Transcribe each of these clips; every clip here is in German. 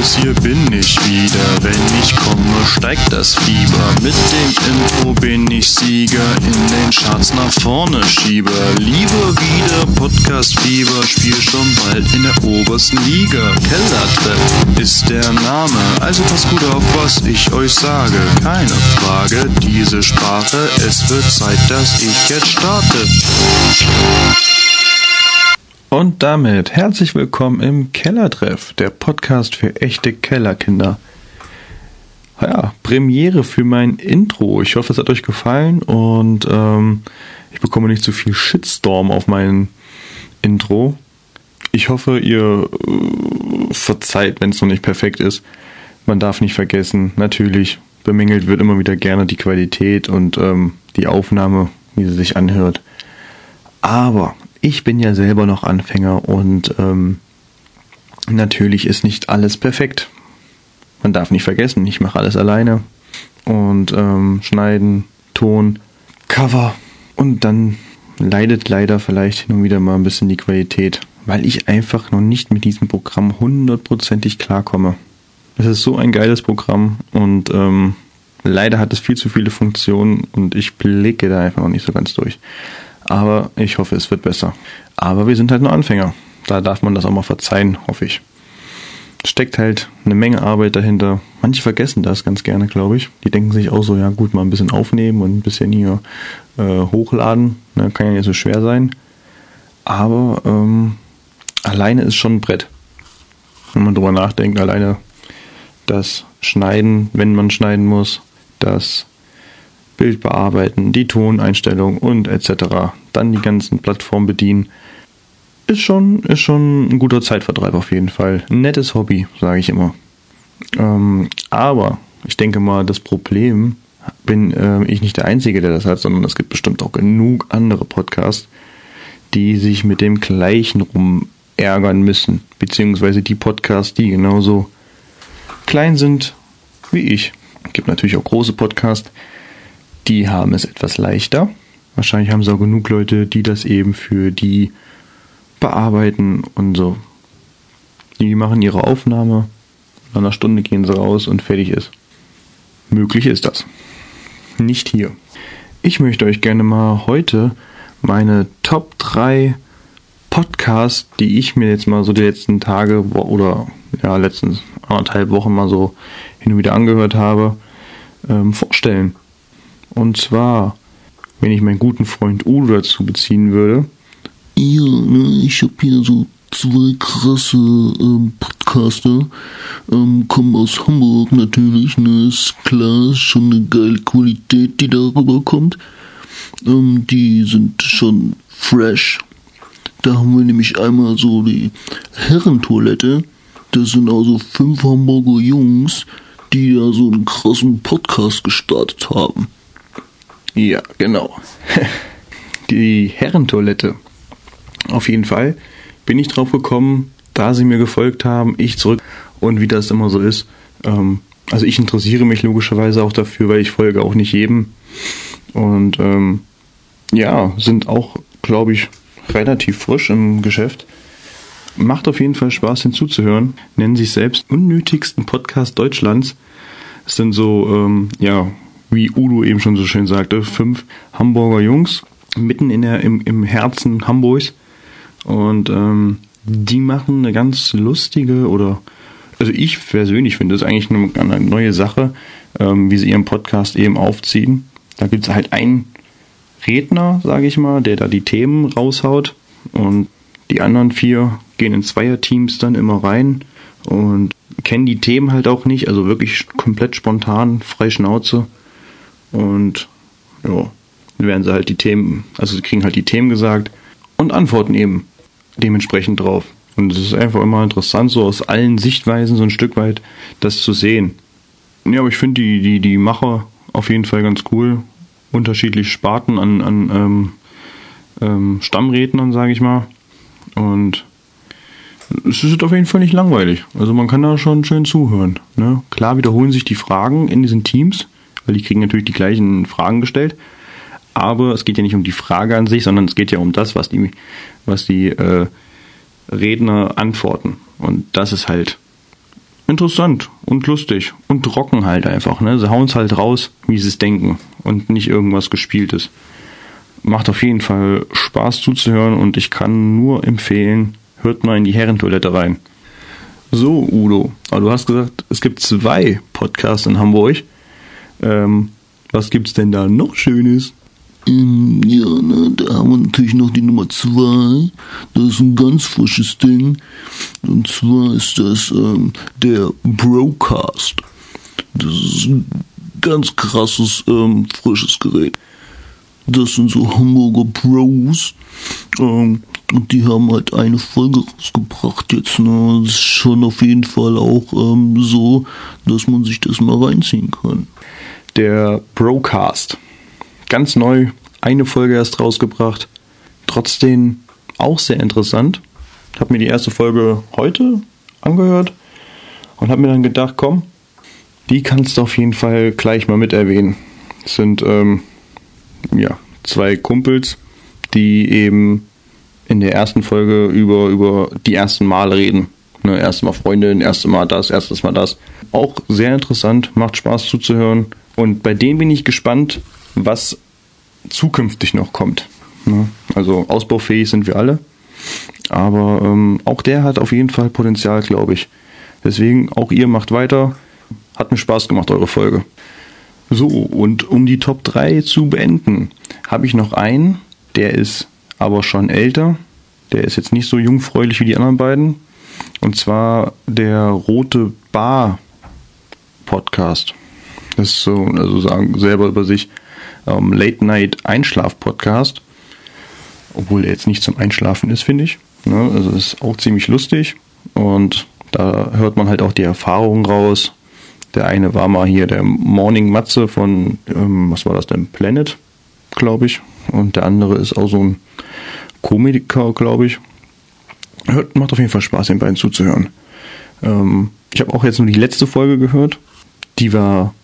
los, hier bin ich wieder. Wenn ich komme, steigt das Fieber. Mit dem Info bin ich Sieger, in den Charts nach vorne schiebe. Liebe wieder Podcast-Fieber, spiel schon bald in der obersten Liga. Kellertreff ist der Name, also pass gut auf, was ich euch sage. Keine Frage, diese Sprache, es wird Zeit, dass ich jetzt starte. Und damit herzlich willkommen im Kellertreff, der Podcast für echte Kellerkinder. Ja, Premiere für mein Intro. Ich hoffe, es hat euch gefallen und ähm, ich bekomme nicht zu viel Shitstorm auf mein Intro. Ich hoffe, ihr äh, verzeiht, wenn es noch nicht perfekt ist. Man darf nicht vergessen, natürlich bemängelt wird immer wieder gerne die Qualität und ähm, die Aufnahme, wie sie sich anhört. Aber ich bin ja selber noch Anfänger und ähm, natürlich ist nicht alles perfekt. Man darf nicht vergessen, ich mache alles alleine. Und ähm, schneiden, Ton, Cover und dann leidet leider vielleicht hin und wieder mal ein bisschen die Qualität, weil ich einfach noch nicht mit diesem Programm hundertprozentig klarkomme. Es ist so ein geiles Programm und ähm, leider hat es viel zu viele Funktionen und ich blicke da einfach noch nicht so ganz durch. Aber ich hoffe, es wird besser. Aber wir sind halt nur Anfänger. Da darf man das auch mal verzeihen, hoffe ich. Steckt halt eine Menge Arbeit dahinter. Manche vergessen das ganz gerne, glaube ich. Die denken sich auch so, ja gut, mal ein bisschen aufnehmen und ein bisschen hier äh, hochladen. Ne, kann ja nicht so schwer sein. Aber ähm, alleine ist schon ein Brett. Wenn man drüber nachdenkt, alleine das Schneiden, wenn man schneiden muss, das Bild bearbeiten, die Toneinstellung und etc. Dann die ganzen Plattformen bedienen. Ist schon, ist schon ein guter Zeitvertreib auf jeden Fall. Ein nettes Hobby, sage ich immer. Ähm, aber ich denke mal, das Problem bin äh, ich nicht der Einzige, der das hat, sondern es gibt bestimmt auch genug andere Podcasts, die sich mit dem gleichen rum ärgern müssen. Beziehungsweise die Podcasts, die genauso klein sind wie ich. Es gibt natürlich auch große Podcasts, die haben es etwas leichter. Wahrscheinlich haben sie auch genug Leute, die das eben für die bearbeiten und so. Die machen ihre Aufnahme, nach einer Stunde gehen sie raus und fertig ist. Möglich ist das. Nicht hier. Ich möchte euch gerne mal heute meine Top 3 Podcasts, die ich mir jetzt mal so die letzten Tage oder ja, letzten anderthalb Wochen mal so hin und wieder angehört habe, ähm, vorstellen. Und zwar, wenn ich meinen guten Freund Udo dazu beziehen würde. Ja, ne, ich habe hier so zwei krasse ähm, Podcaster. Ähm, kommen aus Hamburg natürlich, ne, ist klar, ist schon eine geile Qualität, die darüber kommt. Ähm, die sind schon fresh. Da haben wir nämlich einmal so die Herrentoilette. Das sind also fünf Hamburger Jungs, die da so einen krassen Podcast gestartet haben. Ja, genau. Die Herrentoilette. Auf jeden Fall bin ich drauf gekommen, da sie mir gefolgt haben, ich zurück und wie das immer so ist. Ähm, also ich interessiere mich logischerweise auch dafür, weil ich folge auch nicht jedem. Und ähm, ja, sind auch, glaube ich, relativ frisch im Geschäft. Macht auf jeden Fall Spaß hinzuzuhören. Nennen sich selbst unnötigsten Podcast Deutschlands. Es sind so, ähm, ja, wie Udo eben schon so schön sagte, fünf Hamburger Jungs mitten in der, im, im Herzen Hamburgs. Und ähm, die machen eine ganz lustige oder also ich persönlich finde es eigentlich eine, eine, neue Sache, ähm, wie sie ihren Podcast eben aufziehen. Da gibt es halt einen Redner, sage ich mal, der da die Themen raushaut und die anderen vier gehen in Zweierteams dann immer rein und kennen die Themen halt auch nicht, also wirklich komplett spontan, frei Schnauze und ja, dann werden sie halt die Themen, also sie kriegen halt die Themen gesagt und antworten eben dementsprechend drauf. Und es ist einfach immer interessant, so aus allen Sichtweisen so ein Stück weit das zu sehen. Ja, aber ich finde die, die, die Macher auf jeden Fall ganz cool. Unterschiedlich Sparten an, an ähm, ähm, Stammrednern, sage ich mal. Und es ist auf jeden Fall nicht langweilig. Also man kann da schon schön zuhören. Ne? Klar wiederholen sich die Fragen in diesen Teams weil die kriegen natürlich die gleichen Fragen gestellt. Aber es geht ja nicht um die Frage an sich, sondern es geht ja um das, was die, was die äh, Redner antworten. Und das ist halt interessant und lustig und trocken halt einfach. Ne? Sie hauen es halt raus, wie sie es denken und nicht irgendwas Gespieltes. Macht auf jeden Fall Spaß zuzuhören und ich kann nur empfehlen, hört mal in die Herrentoilette rein. So, Udo, aber du hast gesagt, es gibt zwei Podcasts in Hamburg. Ähm, was gibt's denn da noch Schönes? Ähm, ja, ne, da haben wir natürlich noch die Nummer zwei. Das ist ein ganz frisches Ding. Und zwar ist das ähm, der Broadcast. Das ist ein ganz krasses, ähm, frisches Gerät. Das sind so Hamburger Bros. Ähm, und die haben halt eine Folge rausgebracht jetzt. Ne? Das ist schon auf jeden Fall auch ähm, so, dass man sich das mal reinziehen kann. Der Broadcast. Ganz neu, eine Folge erst rausgebracht. Trotzdem auch sehr interessant. Ich habe mir die erste Folge heute angehört und habe mir dann gedacht, komm, die kannst du auf jeden Fall gleich mal mit erwähnen. Es sind ähm, ja, zwei Kumpels, die eben in der ersten Folge über, über die ersten Male reden. Ne, erste Mal Freundin, erste Mal das, erstes Mal das. Auch sehr interessant, macht Spaß zuzuhören. Und bei denen bin ich gespannt, was zukünftig noch kommt. Ne? Also ausbaufähig sind wir alle. Aber ähm, auch der hat auf jeden Fall Potenzial, glaube ich. Deswegen auch ihr macht weiter. Hat mir Spaß gemacht, eure Folge. So, und um die Top 3 zu beenden, habe ich noch einen, der ist aber schon älter. Der ist jetzt nicht so jungfräulich wie die anderen beiden. Und zwar der Rote Bar Podcast. Das ist so, also sagen selber über sich, ähm, Late Night Einschlaf Podcast. Obwohl er jetzt nicht zum Einschlafen ist, finde ich. Ne? Also ist auch ziemlich lustig. Und da hört man halt auch die Erfahrungen raus. Der eine war mal hier der Morning Matze von, ähm, was war das denn, Planet, glaube ich. Und der andere ist auch so ein Komiker, glaube ich. Hört, macht auf jeden Fall Spaß, den beiden zuzuhören. Ähm, ich habe auch jetzt nur die letzte Folge gehört. Die war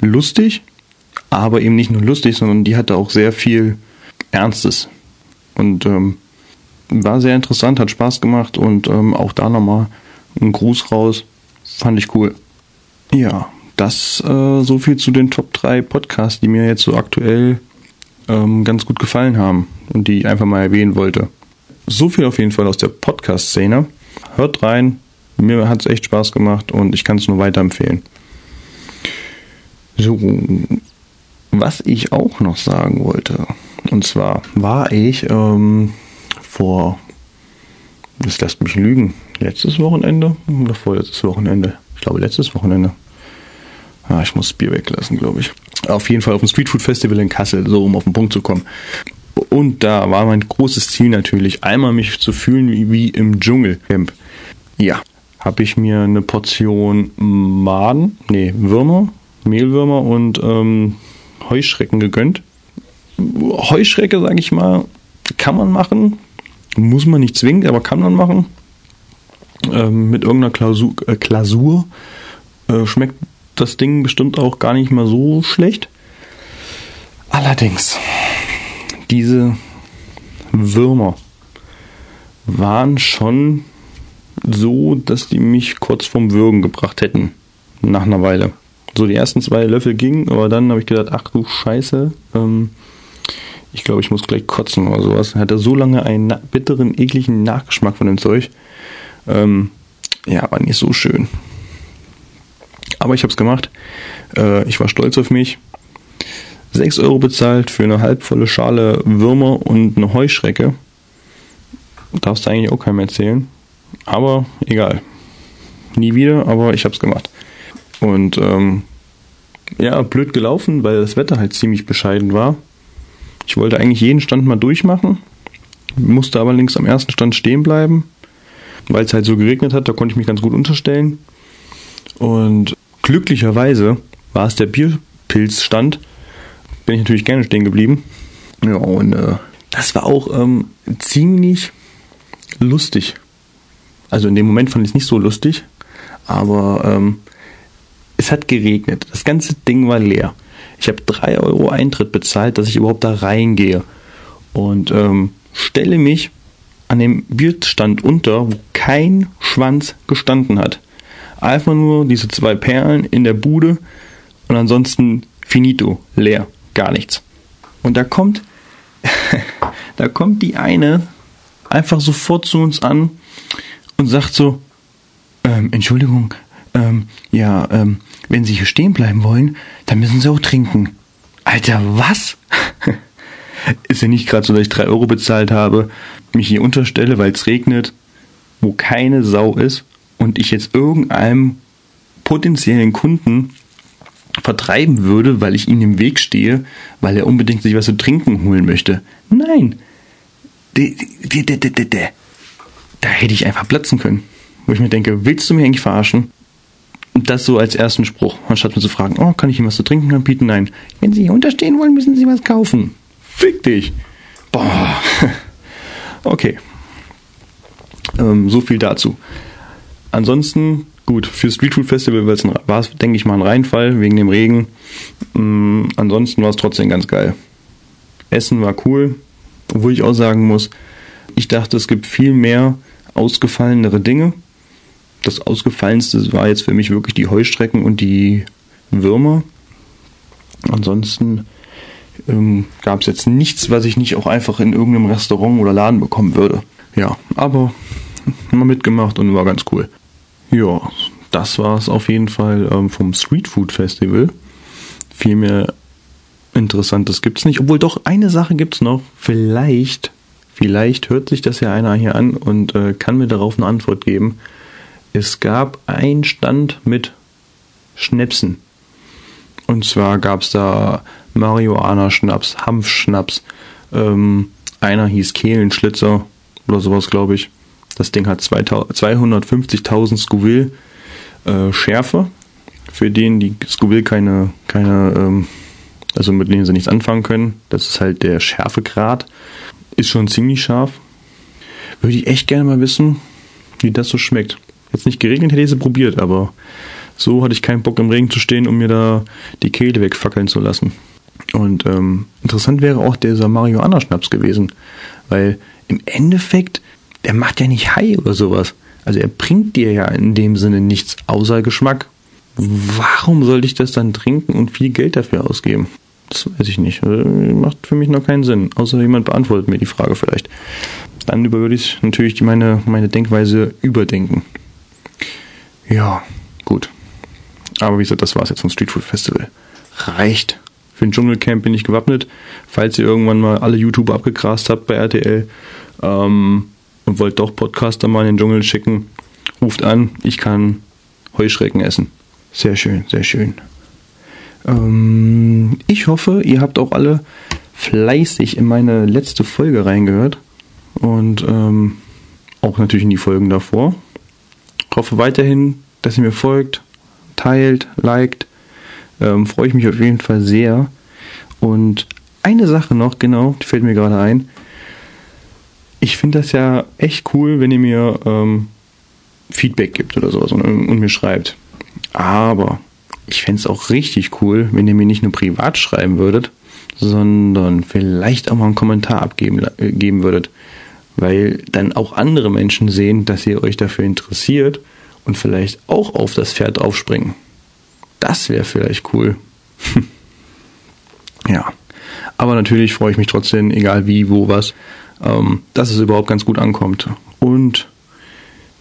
lustig, aber eben nicht nur lustig, sondern die hatte auch sehr viel Ernstes. Und ähm, war sehr interessant, hat Spaß gemacht und ähm, auch da nochmal ein Gruß raus. Fand ich cool. Ja, das äh, so viel zu den Top 3 Podcasts, die mir jetzt so aktuell ähm, ganz gut gefallen haben und die ich einfach mal erwähnen wollte. So viel auf jeden Fall aus der Podcast-Szene. Hört rein, mir hat es echt Spaß gemacht und ich kann es nur weiterempfehlen. So, was ich auch noch sagen wollte, und zwar war ich ähm, vor, das lässt mich lügen, letztes Wochenende oder vorletztes Wochenende? Ich glaube letztes Wochenende. Ah, ich muss das Bier weglassen, glaube ich. Auf jeden Fall auf dem Streetfood Festival in Kassel, so um auf den Punkt zu kommen. Und da war mein großes Ziel natürlich, einmal mich zu fühlen wie, wie im Dschungelcamp. Ja, habe ich mir eine Portion Maden, nee, Würmer, Mehlwürmer und ähm, Heuschrecken gegönnt. Heuschrecke, sage ich mal, kann man machen, muss man nicht zwingend, aber kann man machen. Ähm, mit irgendeiner Klausur, äh, Klausur äh, schmeckt das Ding bestimmt auch gar nicht mal so schlecht. Allerdings, diese Würmer waren schon so, dass die mich kurz vom Würgen gebracht hätten. Nach einer Weile. So die ersten zwei Löffel gingen, aber dann habe ich gedacht, ach du Scheiße, ähm, ich glaube, ich muss gleich kotzen oder sowas. Hatte so lange einen bitteren, ekligen Nachgeschmack von dem Zeug. Ähm, ja, war nicht so schön. Aber ich habe es gemacht. Äh, ich war stolz auf mich. 6 Euro bezahlt für eine halbvolle Schale Würmer und eine Heuschrecke. Darfst du eigentlich auch keinem erzählen. Aber egal. Nie wieder, aber ich habe es gemacht. Und ähm, ja, blöd gelaufen, weil das Wetter halt ziemlich bescheiden war. Ich wollte eigentlich jeden Stand mal durchmachen, musste aber links am ersten Stand stehen bleiben, weil es halt so geregnet hat, da konnte ich mich ganz gut unterstellen. Und glücklicherweise war es der Bierpilzstand. Bin ich natürlich gerne stehen geblieben. Ja, und äh, das war auch ähm, ziemlich lustig. Also in dem Moment fand ich es nicht so lustig, aber ähm, es hat geregnet. Das ganze Ding war leer. Ich habe 3 Euro Eintritt bezahlt, dass ich überhaupt da reingehe. Und ähm, stelle mich an dem Bierstand unter, wo kein Schwanz gestanden hat. Einfach nur diese zwei Perlen in der Bude und ansonsten finito, leer, gar nichts. Und da kommt, da kommt die eine einfach sofort zu uns an und sagt so, ähm, Entschuldigung, ähm, ja, ähm, wenn Sie hier stehen bleiben wollen, dann müssen Sie auch trinken. Alter, was? Ist ja nicht gerade so, dass ich drei Euro bezahlt habe, mich hier unterstelle, weil es regnet, wo keine Sau ist und ich jetzt irgendeinem potenziellen Kunden vertreiben würde, weil ich ihm im Weg stehe, weil er unbedingt sich was zu trinken holen möchte. Nein. Da hätte ich einfach platzen können. Wo ich mir denke, willst du mich eigentlich verarschen? Das so als ersten Spruch, anstatt mir zu fragen, oh, kann ich ihm was zu trinken anbieten? Nein. Wenn Sie hier unterstehen wollen, müssen Sie was kaufen. Fick dich. Boah. Okay. Ähm, so viel dazu. Ansonsten, gut, für Street Food Festival war es, denke ich mal, ein Reinfall wegen dem Regen. Ähm, ansonsten war es trotzdem ganz geil. Essen war cool, obwohl ich auch sagen muss, ich dachte, es gibt viel mehr ausgefallenere Dinge. Das Ausgefallenste war jetzt für mich wirklich die Heustrecken und die Würmer. Ansonsten ähm, gab es jetzt nichts, was ich nicht auch einfach in irgendeinem Restaurant oder Laden bekommen würde. Ja, aber mal mitgemacht und war ganz cool. Ja, das war es auf jeden Fall ähm, vom Street Food Festival. Viel mehr Interessantes gibt es nicht. Obwohl doch eine Sache gibt es noch. Vielleicht, vielleicht hört sich das ja einer hier an und äh, kann mir darauf eine Antwort geben. Es gab einen Stand mit Schnäpsen. Und zwar gab es da Marihuana-Schnaps, Hanfschnaps. Ähm, einer hieß Kehlenschlitzer oder sowas, glaube ich. Das Ding hat 250.000 Scoville äh, Schärfe, für den die Scoville keine, keine ähm, also mit denen sie nichts anfangen können. Das ist halt der Schärfegrad. Ist schon ziemlich scharf. Würde ich echt gerne mal wissen, wie das so schmeckt. Jetzt nicht geregnet, hätte ich sie probiert, aber so hatte ich keinen Bock im Regen zu stehen, um mir da die Kehle wegfackeln zu lassen. Und ähm, interessant wäre auch dieser Marihuana-Schnaps gewesen, weil im Endeffekt, der macht ja nicht high oder sowas. Also er bringt dir ja in dem Sinne nichts außer Geschmack. Warum sollte ich das dann trinken und viel Geld dafür ausgeben? Das weiß ich nicht. Also, macht für mich noch keinen Sinn. Außer jemand beantwortet mir die Frage vielleicht. Dann würde ich natürlich meine, meine Denkweise überdenken. Ja, gut. Aber wie gesagt, das war es jetzt vom Street Food Festival. Reicht. Für ein Dschungelcamp bin ich gewappnet. Falls ihr irgendwann mal alle YouTuber abgegrast habt bei RTL ähm, und wollt doch Podcaster mal in den Dschungel schicken, ruft an. Ich kann Heuschrecken essen. Sehr schön, sehr schön. Ähm, ich hoffe, ihr habt auch alle fleißig in meine letzte Folge reingehört und ähm, auch natürlich in die Folgen davor. Ich hoffe weiterhin, dass ihr mir folgt, teilt, liked. Ähm, Freue ich mich auf jeden Fall sehr. Und eine Sache noch, genau, die fällt mir gerade ein. Ich finde das ja echt cool, wenn ihr mir ähm, Feedback gibt oder sowas und, und mir schreibt. Aber ich fände es auch richtig cool, wenn ihr mir nicht nur privat schreiben würdet, sondern vielleicht auch mal einen Kommentar abgeben äh, geben würdet. Weil dann auch andere Menschen sehen, dass ihr euch dafür interessiert und vielleicht auch auf das Pferd aufspringen. Das wäre vielleicht cool. ja. Aber natürlich freue ich mich trotzdem, egal wie, wo, was, ähm, dass es überhaupt ganz gut ankommt. Und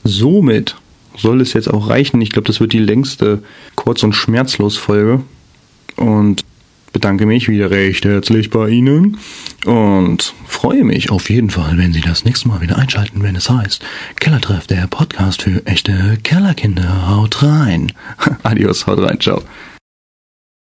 somit soll es jetzt auch reichen. Ich glaube, das wird die längste Kurz- und Schmerzlos-Folge. Und bedanke mich wieder recht herzlich bei Ihnen und freue mich auf jeden Fall, wenn Sie das nächste Mal wieder einschalten, wenn es heißt Kellertreff, der Podcast für echte Kellerkinder. Haut rein. Adios, haut rein, ciao.